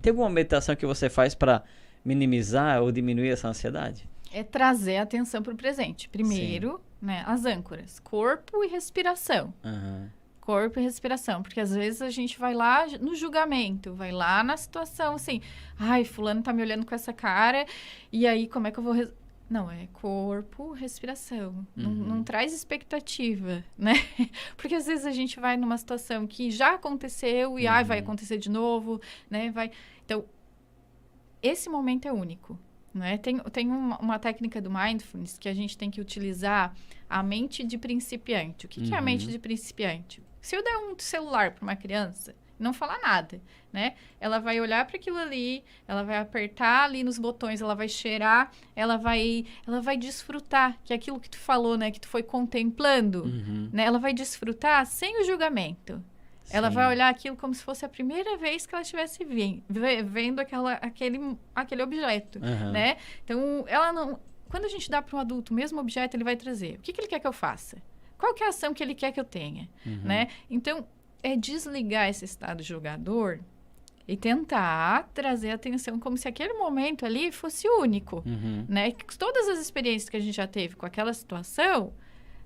Tem alguma meditação que você faz para minimizar ou diminuir essa ansiedade? É trazer a atenção para o presente. Primeiro, né, as âncoras, corpo e respiração. Aham. Corpo e respiração, porque às vezes a gente vai lá no julgamento, vai lá na situação assim, ai, fulano tá me olhando com essa cara, e aí como é que eu vou Não, é corpo, respiração. Não, Uhum. não traz expectativa, né? Porque às vezes a gente vai numa situação que já aconteceu e ai, vai Uhum. acontecer de novo, né? Vai. Então, esse momento é único. Né? Tem, tem uma, uma técnica do mindfulness que a gente tem que utilizar a mente de principiante. O que, que é a Uhum. mente de principiante? Se eu der um celular para uma criança, não falar nada, né? Ela vai olhar para aquilo ali, ela vai apertar ali nos botões, ela vai cheirar, ela vai, ela vai desfrutar que aquilo que tu falou, né? Que tu foi contemplando, Uhum. né? Ela vai desfrutar sem o julgamento. Ela Sim. vai olhar aquilo como se fosse a primeira vez que ela estivesse vendo aquela, aquele, aquele objeto, Aham. né? Então, ela não... Quando a gente dá para um adulto o mesmo objeto, ele vai trazer. O que, que ele quer que eu faça? Qual que é a ação que ele quer que eu tenha, Uhum. né? Então, é desligar esse estado julgador e tentar trazer atenção como se aquele momento ali fosse único, Uhum. né? Que Todas as experiências que a gente já teve com aquela situação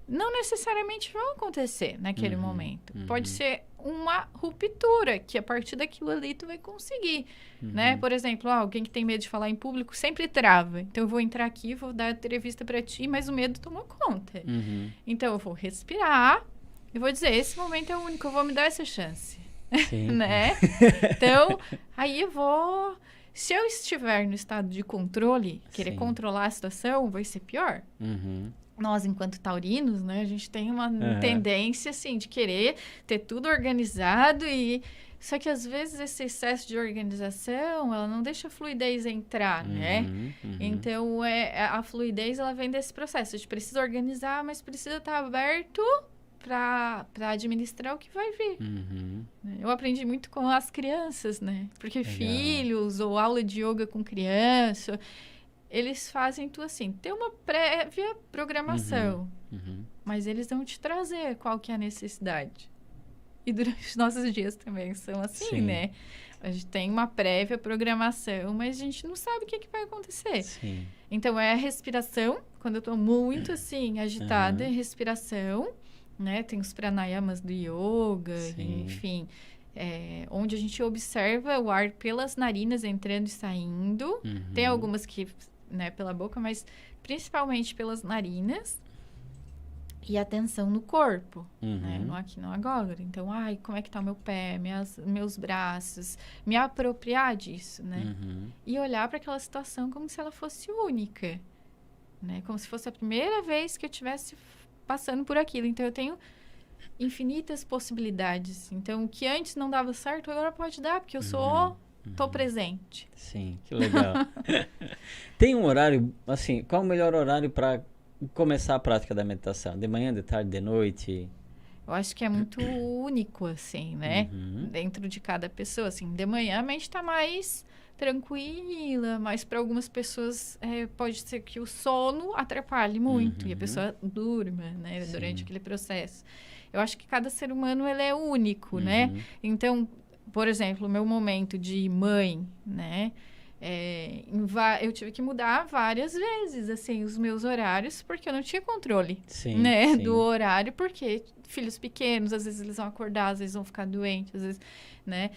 não necessariamente vão acontecer naquele Uhum, momento. uhum. Pode ser uma ruptura que a partir daquilo ali tu vai conseguir, né? Uhum. Por exemplo, ah, alguém que tem medo de falar em público sempre trava. Então eu vou entrar aqui, vou dar entrevista para ti, mas o medo tomou conta. Uhum. Então eu vou respirar e vou dizer, esse momento é o único, eu vou me dar essa chance, né? Então, aí eu vou se eu estiver no estado de controle, querer Sim. controlar a situação, vai ser pior Uhum. nós, enquanto taurinos, né, a gente tem uma Aham. tendência, assim, de querer ter tudo organizado e... Só que, às vezes, esse excesso de organização, ela não deixa a fluidez entrar, né? Uhum. Uhum. Então, é, a fluidez, ela vem desse processo. A gente precisa organizar, mas precisa estar aberto para administrar o que vai vir. Uhum. Eu aprendi muito com as crianças, né? Porque Legal. filhos ou aula de yoga com criança, eles fazem tu assim, ter uma prévia programação, Uhum. mas eles vão te trazer qual que é a necessidade. E durante os nossos dias também são assim, Sim. né? A gente tem uma prévia programação, mas a gente não sabe o que, que vai acontecer. Sim. Então, é a respiração. Quando eu tô muito, assim, agitada, é respiração, né? Tem os pranayamas do yoga, enfim. é, onde a gente observa o ar pelas narinas entrando e saindo. Tem Uhum. algumas que, né, pela boca, mas principalmente pelas narinas. E atenção no corpo, né? Uhum. No aqui, no agora. Então, ai, como é que tá o meu pé, minhas, meus braços? Me apropriar disso, né? Uhum. e olhar para aquela situação como se ela fosse única, né? Como se fosse a primeira vez que eu estivesse passando por aquilo. Então eu tenho infinitas possibilidades. Então o que antes não dava certo agora pode dar, porque eu sou tô presente. Sim, que legal. Tem um horário, assim, qual o melhor horário para começar a prática da meditação? De manhã, de tarde, de noite? Eu acho que é muito único assim, né? Uhum. Dentro de cada pessoa, assim, de manhã a mente tá mais tranquila, mas para algumas pessoas é, pode ser que o sono atrapalhe muito e a Uhum. pessoa durma, né, Sim. durante aquele processo. Eu acho que cada ser humano ele é único, né? Uhum. Então, por exemplo, o meu momento de mãe, né? é, eu tive que mudar várias vezes, assim, os meus horários, porque eu não tinha controle, Sim, né? sim. Do horário, porque filhos pequenos, às vezes eles vão acordar, às vezes vão ficar doentes, às vezes, né?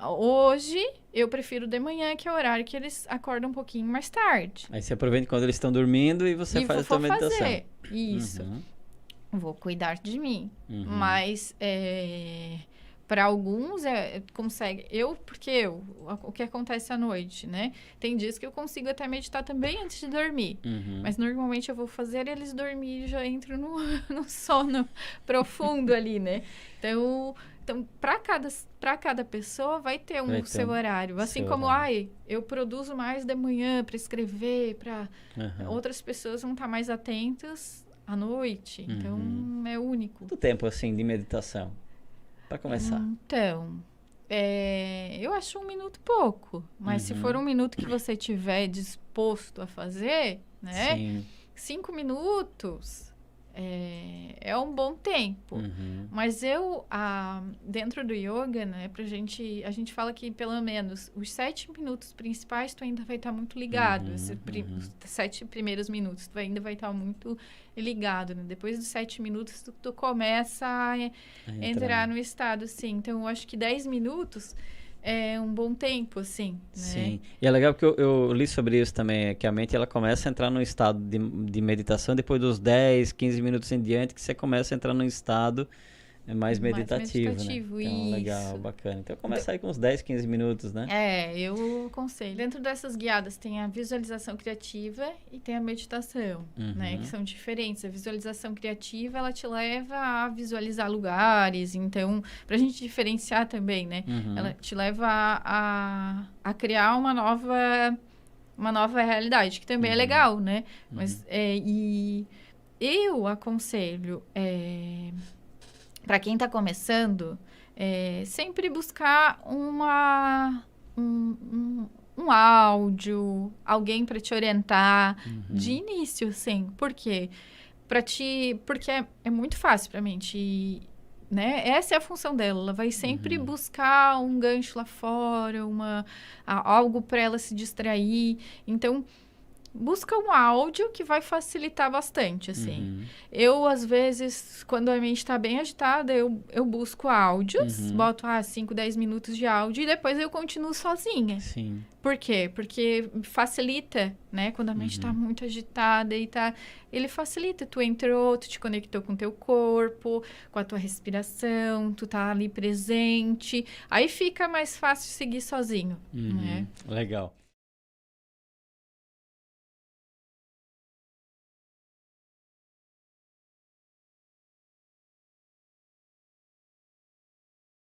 Hoje, eu prefiro de manhã, que é o horário que eles acordam um pouquinho mais tarde. Aí você aproveita quando eles estão dormindo e você e faz a sua meditação. fazer isso. Uhum. Vou cuidar de mim. Uhum. Mas é, para alguns é, consegue. Eu, porque eu, o que acontece à noite, né? Tem dias que eu consigo até meditar também antes de dormir. Uhum. Mas normalmente eu vou fazer eles dormir e já entro no, no sono profundo ali, né? Então, então para cada, pra cada pessoa vai ter um Vai ter seu horário. Assim seu como, horário. ai, eu produzo mais de manhã para escrever, para Uhum. outras pessoas vão estar mais atentas à noite. Então, Uhum. é único. Quanto tempo, assim, de meditação? Para começar. Então, é, eu acho um minuto pouco. Mas se Uhum. for um minuto que você tiver disposto a fazer, né? Sim. Cinco minutos é, é um bom tempo. Uhum. Mas eu, ah, dentro do yoga, né, pra gente, a gente fala que pelo menos os sete minutos principais tu ainda vai estar muito ligado. Uhum, pri- uhum. Os sete primeiros minutos tu ainda vai estar muito ligado, né? Depois dos sete minutos tu, tu começa a Aí entrar no estado, sim. Então, eu acho que 10 minutos é um bom tempo, assim, né? Sim. E é legal porque eu, eu li sobre isso também, é que a mente ela começa a entrar num estado de, de meditação depois dos 10, 15 minutos em diante, que você começa a entrar num estado é, mais Mais meditativo, meditativo, né? Então, legal, isso. bacana. Então começa aí com uns 10, 15 minutos, né? É, eu aconselho. Dentro dessas guiadas tem a visualização criativa e tem a meditação, né? Uhum. Que são diferentes. A visualização criativa, ela te leva a visualizar lugares. Então, pra gente diferenciar também, né? Uhum. Ela te leva a, a, a criar uma nova, uma nova realidade, que também é Uhum. legal, né? Mas, é, e eu aconselho, é, para quem está começando, é, sempre buscar uma, um, um, um áudio, alguém para te orientar Uhum. de início, sim. Por quê? Pra te, porque é, é muito fácil pra mente. Né? Essa é a função dela. Ela vai sempre Uhum. buscar um gancho lá fora, uma, algo para ela se distrair. Então, busca um áudio que vai facilitar bastante, assim. Uhum. Eu, às vezes, quando a mente está bem agitada, eu, eu busco áudios, Uhum. boto, ah, 5, 10 minutos de áudio e depois eu continuo sozinha. Sim. Por quê? Porque facilita, né? Quando a mente está Uhum. muito agitada e tá... Ele facilita. Tu entrou, tu te conectou com teu corpo, com a tua respiração, tu tá ali presente. Aí fica mais fácil seguir sozinho, Uhum. né? Legal.